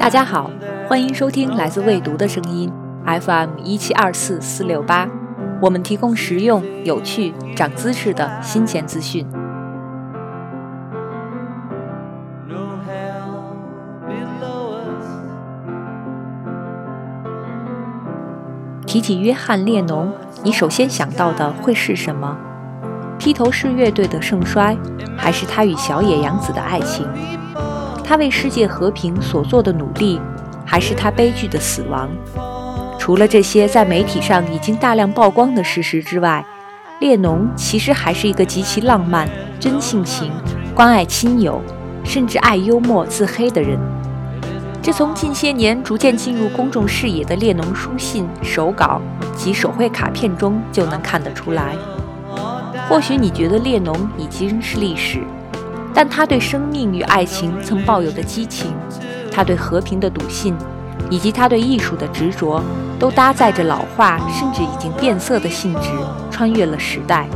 大家好，欢迎收听来自未读的声音 FM 一七二四四六八，我们提供实用、有趣、长知识的新鲜资讯。提起约翰列侬，你首先想到的会是什么？披头士乐队的盛衰，还是他与小野洋子的爱情？他为世界和平所做的努力，还是他悲剧的死亡？除了这些在媒体上已经大量曝光的事实之外，列侬其实还是一个极其浪漫、真性情、关爱亲友，甚至爱幽默自黑的人。这从近些年逐渐进入公众视野的列侬书信、手稿及手绘卡片中就能看得出来。或许你觉得列侬已经是历史。但他对生命与爱情曾抱有的激情，他对和平的笃信，以及他对艺术的执着，都搭载着老化甚至已经变色的性质，穿越了时代，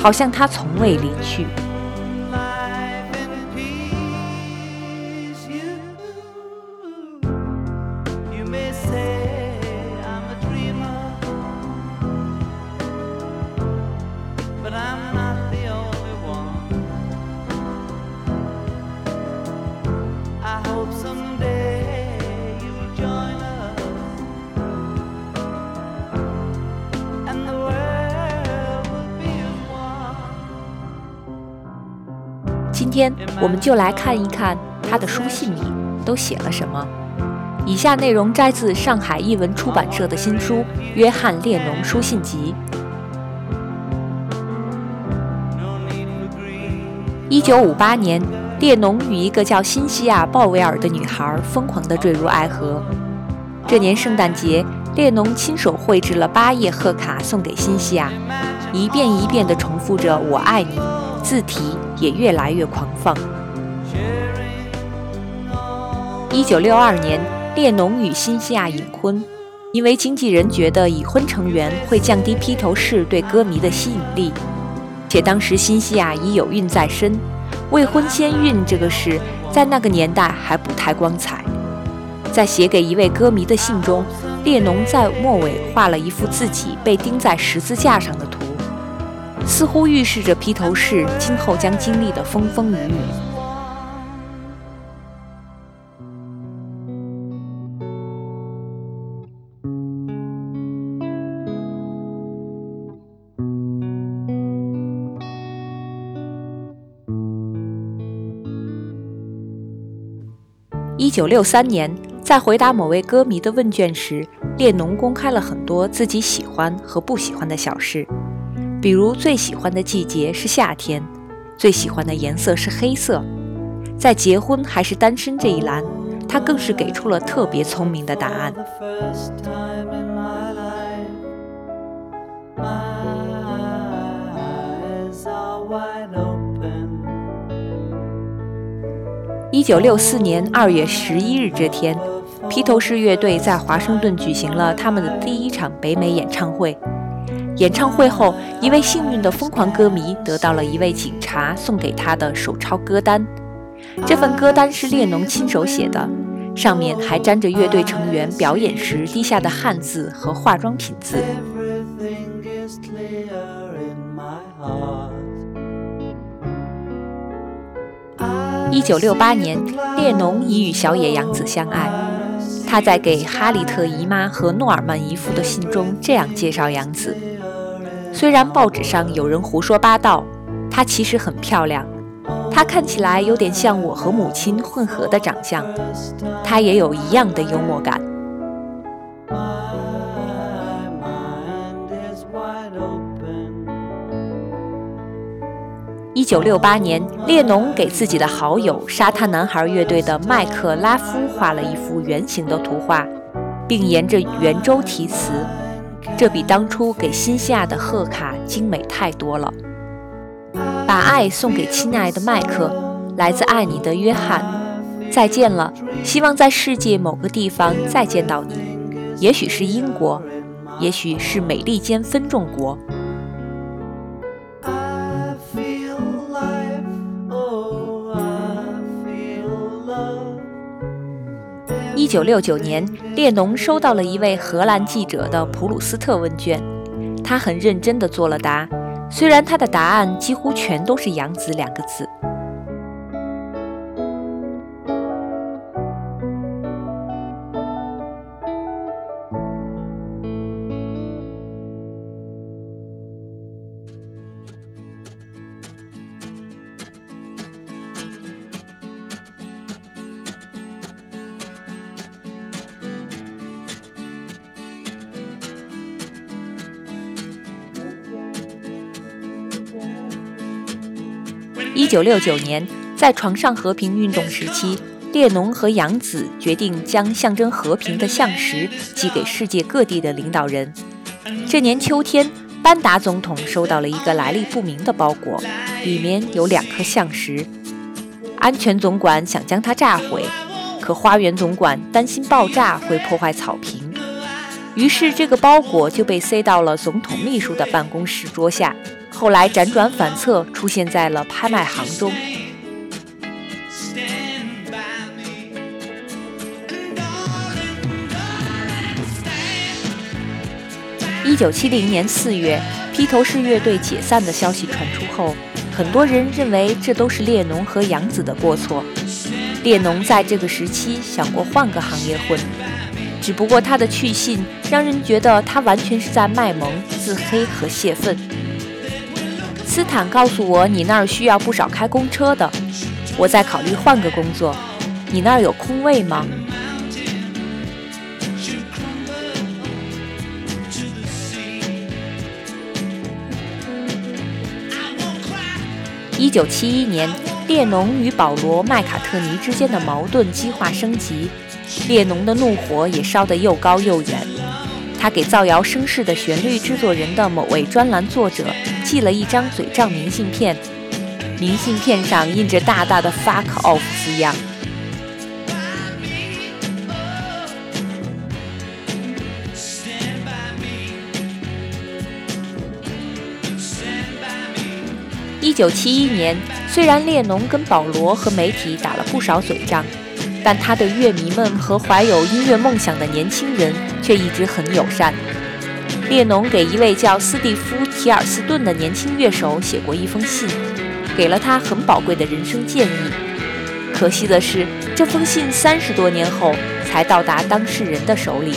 好像他从未离去。天我们就来看一看他的书信里都写了什么。以下内容摘自上海译文出版社的新书《约翰列侬书信集》。一九五八年，列侬与一个叫辛西亚·鲍威尔的女孩疯狂地坠入爱河。这年圣诞节，列侬亲手绘制了八页贺卡送给辛西亚，一遍一遍地重复着“我爱你”。字体也越来越狂放。一九六二年，列侬与辛西亚隐婚，因为经纪人觉得已婚成员会降低披头士对歌迷的吸引力，且当时辛西亚已有孕在身，未婚先孕这个事在那个年代还不太光彩。在写给一位歌迷的信中，列侬在末尾画了一幅自己被钉在十字架上的图。似乎预示着披头士今后将经历的风风雨雨。一九六三年，在回答某位歌迷的问卷时，列侬公开了很多自己喜欢和不喜欢的小事。比如最喜欢的季节是夏天，最喜欢的颜色是黑色。在结婚还是单身这一栏，他更是给出了特别聪明的答案。一九六四年二月十一日这天，披头士乐队在华盛顿举行了他们的第一场北美演唱会。演唱会后，一位幸运的疯狂歌迷得到了一位警察送给他的手抄歌单。这份歌单是列侬亲手写的，上面还沾着乐队成员表演时滴下的汗渍和化妆品字。一九六八年，列侬已与小野洋子相爱。他在给哈里特姨妈和诺尔曼姨父的信中这样介绍洋子。虽然报纸上有人胡说八道，她其实很漂亮。她看起来有点像我和母亲混合的长相。她也有一样的幽默感。一九六八年，列侬给自己的好友沙滩男孩乐队的麦克拉夫画了一幅圆形的图画，并沿着圆周题词。这比当初给新西亚的贺卡精美太多了。把爱送给亲爱的麦克，来自爱你的约翰。再见了，希望在世界某个地方再见到你。也许是英国，也许是美利坚分众国。九六九年，列侬收到了一位荷兰记者的普鲁斯特问卷，他很认真地作了答，虽然他的答案几乎全都是“养子”两个字。一九六九年，在床上和平运动时期，列侬和杨子决定将象征和平的象石寄给世界各地的领导人。这年秋天，班达总统收到了一个来历不明的包裹，里面有两颗象石。安全总管想将它炸毁，可花园总管担心爆炸会破坏草坪，于是这个包裹就被塞到了总统秘书的办公室桌下。后来辗转反侧，出现在了拍卖行中。一九七零年四月，披头士乐队解散的消息传出后，很多人认为这都是列侬和杨子的过错。列侬在这个时期想过换个行业混，只不过他的去信让人觉得他完全是在卖萌、自黑和泄愤。斯坦告诉我，你那儿需要不少开公车的。我在考虑换个工作。你那儿有空位吗？一九七一年，列侬与保罗·麦卡特尼之间的矛盾激化升级，列侬的怒火也烧得又高又远。他给造谣生事的旋律制作人的某位专栏作者。寄了一张嘴账明信片，明信片上印着大大的 “fuck off” 字样。一九七一年，虽然列侬跟保罗和媒体打了不少嘴仗，但他对乐迷们和怀有音乐梦想的年轻人却一直很友善。列侬给一位叫斯蒂夫·提尔斯顿的年轻乐手写过一封信，给了他很宝贵的人生建议。可惜的是，这封信三十多年后才到达当事人的手里。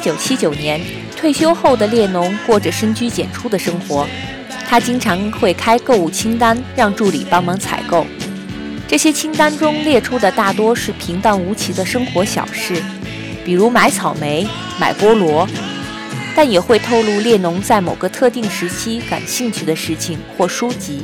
九七九年退休后的列侬过着深居简出的生活，他经常会开购物清单，让助理帮忙采购。这些清单中列出的大多是平淡无奇的生活小事，比如买草莓、买菠萝，但也会透露列侬在某个特定时期感兴趣的事情或书籍。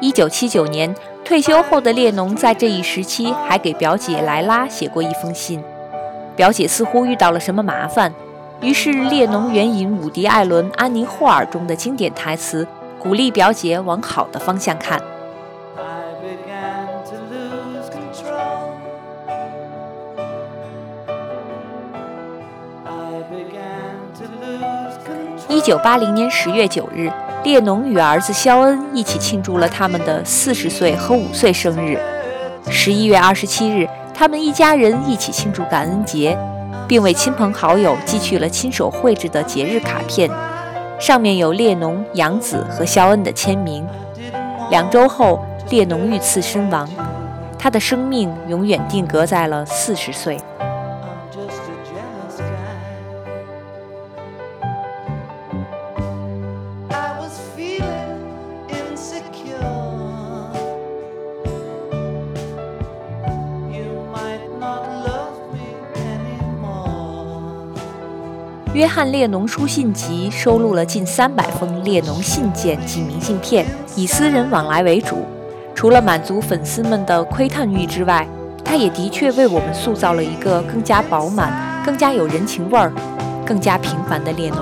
一九七九年退休后的列侬，在这一时期还给表姐莱拉写过一封信。表姐似乎遇到了什么麻烦，于是列侬援引伍迪·艾伦《安妮·霍尔》中的经典台词，鼓励表姐往好的方向看。一九八零年十月九日。列侬与儿子肖恩一起庆祝了他们的四十岁和五岁生日。十一月二十七日，他们一家人一起庆祝感恩节，并为亲朋好友寄去了亲手绘制的节日卡片，上面有列侬、杨子和肖恩的签名。两周后，列侬遇刺身亡，他的生命永远定格在了四十岁。约翰列侬书信集收录了近三百封列侬信件及明信片，以私人往来为主。除了满足粉丝们的窥探欲之外，它也的确为我们塑造了一个更加饱满、更加有人情味儿、更加平凡的列侬。